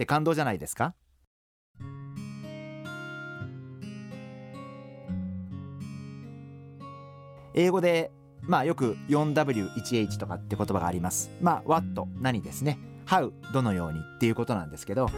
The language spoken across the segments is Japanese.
って感動じゃないですか？英語でまあよく 4W1H とかって言葉があります。まあ What 何ですね。How どのようにっていうことなんですけど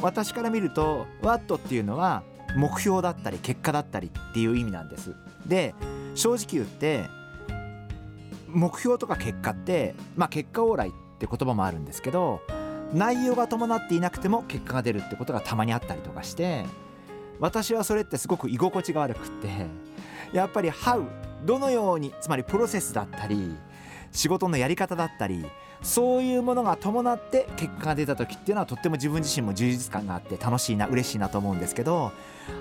私から見ると What っていうのは目標だったり結果だったりっていう意味なんです。で正直言って目標とか結果ってまあ結果往来って言葉もあるんですけど内容が伴っていなくても結果が出るってことがたまにあったりとかして私はそれってすごく居心地が悪くってやっぱり How どのようにつまりプロセスだったり仕事のやり方だったりそういうものが伴って結果が出た時っていうのはとっても自分自身も充実感があって楽しいな嬉しいなと思うんですけど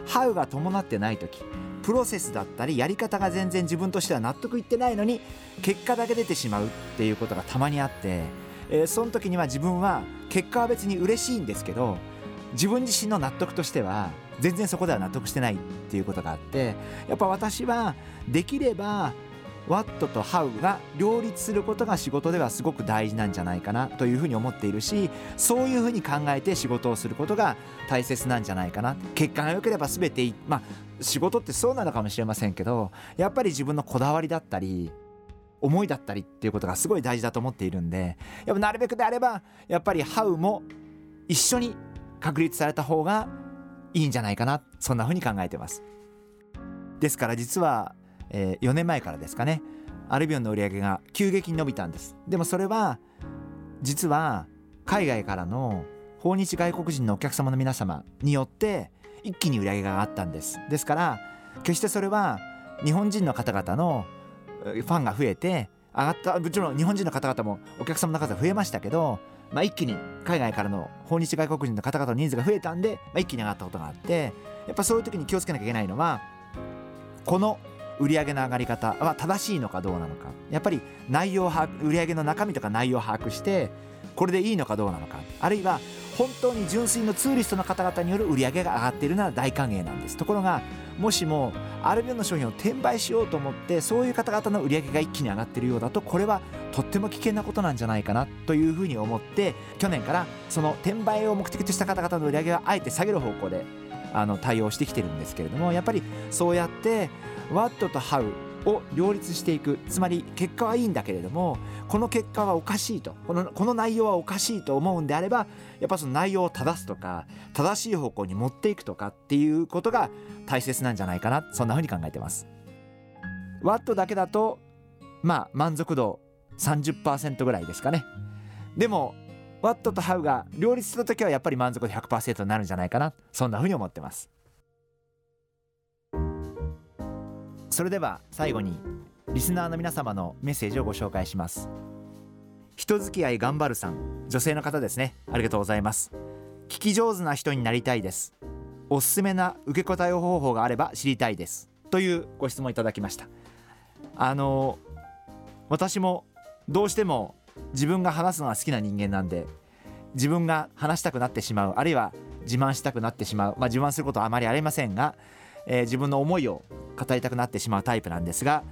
How が伴ってない時プロセスだったりやり方が全然自分としては納得いってないのに結果だけ出てしまうっていうことがたまにあって、えー、その時には自分は結果は別に嬉しいんですけど自分自身の納得としては全然そこでは納得してないっていうことがあってやっぱ私はできれば What と How が両立することが仕事ではすごく大事なんじゃないかなというふうに思っているしそういうふうに考えて仕事をすることが大切なんじゃないかな。結果が良ければ全てまあ仕事ってそうなのかもしれませんけどやっぱり自分のこだわりだったり思いだったりっていうことがすごい大事だと思っているんでやっぱなるべくであればやっぱり How も一緒に確立された方がいいんじゃないかなそんなふうに考えてます。ですから実は、えー、4年前からですかねアルビオンの売り上げが急激に伸びたんです。でもそれは実は海外からの訪日外国人のお客様の皆様によって一気に売り上げが上がったんです。ですから決してそれは日本人の方々のファンが増えて上がったもちろん日本人の方々もお客様の数増えましたけどまあ、一気に海外からの訪日外国人の方々の人数が増えたんで、まあ、一気に上がったことがあってやっぱそういう時に気をつけなきゃいけないのはこの売上の上がり方は正しいのかどうなのか。やっぱり内容把握売上の中身とか内容を把握してこれでいいのかどうなのか。あるいは本当に純粋のツーリストの方々による売上が上がっているなら大歓迎なんです。ところがもしもアルビオンの商品を転売しようと思ってそういう方々の売り上げが一気に上がっているようだとこれはとっても危険なことなんじゃないかなというふうに思って去年からその転売を目的とした方々の売り上げはあえて下げる方向であの対応してきてるんですけれどもやっぱりそうやって What と How を両立していくつまり結果はいいんだけれどもこの結果はおかしいとこのこの内容はおかしいと思うんであればやっぱその内容を正すとか正しい方向に持っていくとかっていうことが大切なんじゃないかなそんな風に考えてます。ワットだけだとまあ満足度30%ぐらいですかね。でもワットとハウが両立した時はやっぱり満足度100%になるんじゃないかな。そんな風に思ってます。それでは最後にリスナーの皆様のメッセージをご紹介します。人付き合い頑張るさん女性の方ですね。ありがとうございます。聞き上手な人になりたいです。おすすめな受け答え方法があれば知りたいです。というご質問いただきました。あの私もどうしても自分が話すのが好きな人間なんで自分が話したくなってしまうあるいは自慢したくなってしまう、まあ、自慢することはあまりありませんが、えー、自分の思いを語りたくなってしまうタイプなんですが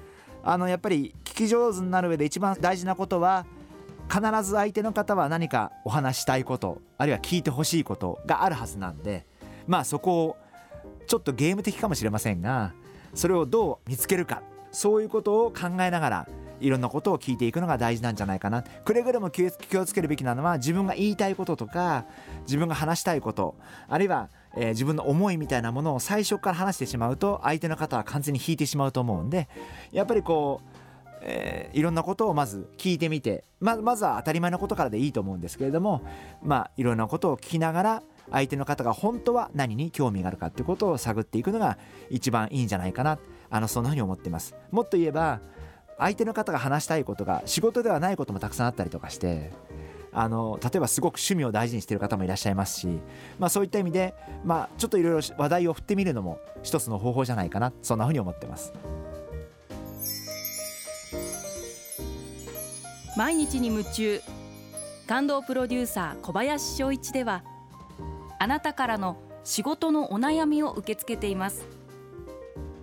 あのやっぱり聞き上手になる上で一番大事なことは必ず相手の方は何かお話したいことあるいは聞いてほしいことがあるはずなんでまあそこをちょっとゲーム的かもしれませんがそれをどう見つけるかそういうことを考えながらいろんなことを聞いていくのが大事なんじゃないかな。くれぐれも気をつけるべきなのは自分が言いたいこととか自分が話したいことあるいはえー、自分の思いみたいなものを最初から話してしまうと相手の方は完全に引いてしまうと思うんでやっぱりこうえー、いろんなことをまず聞いてみてままずは当たり前のことからでいいと思うんですけれどもまあいろんなことを聞きながら相手の方が本当は何に興味があるかっていうことを探っていくのが一番いいんじゃないかな。あのそんなふうに思っています。もっと言えば相手の方が話したいことが仕事ではないこともたくさんあったりとかしてあの例えばすごく趣味を大事にしている方もいらっしゃいますし、まあ、そういった意味で、まあ、ちょっといろいろ話題を振ってみるのも一つの方法じゃないかなそんなふうに思ってます。毎日に夢中。感動プロデューサー小林翔一ではあなたからの仕事のお悩みを受け付けています。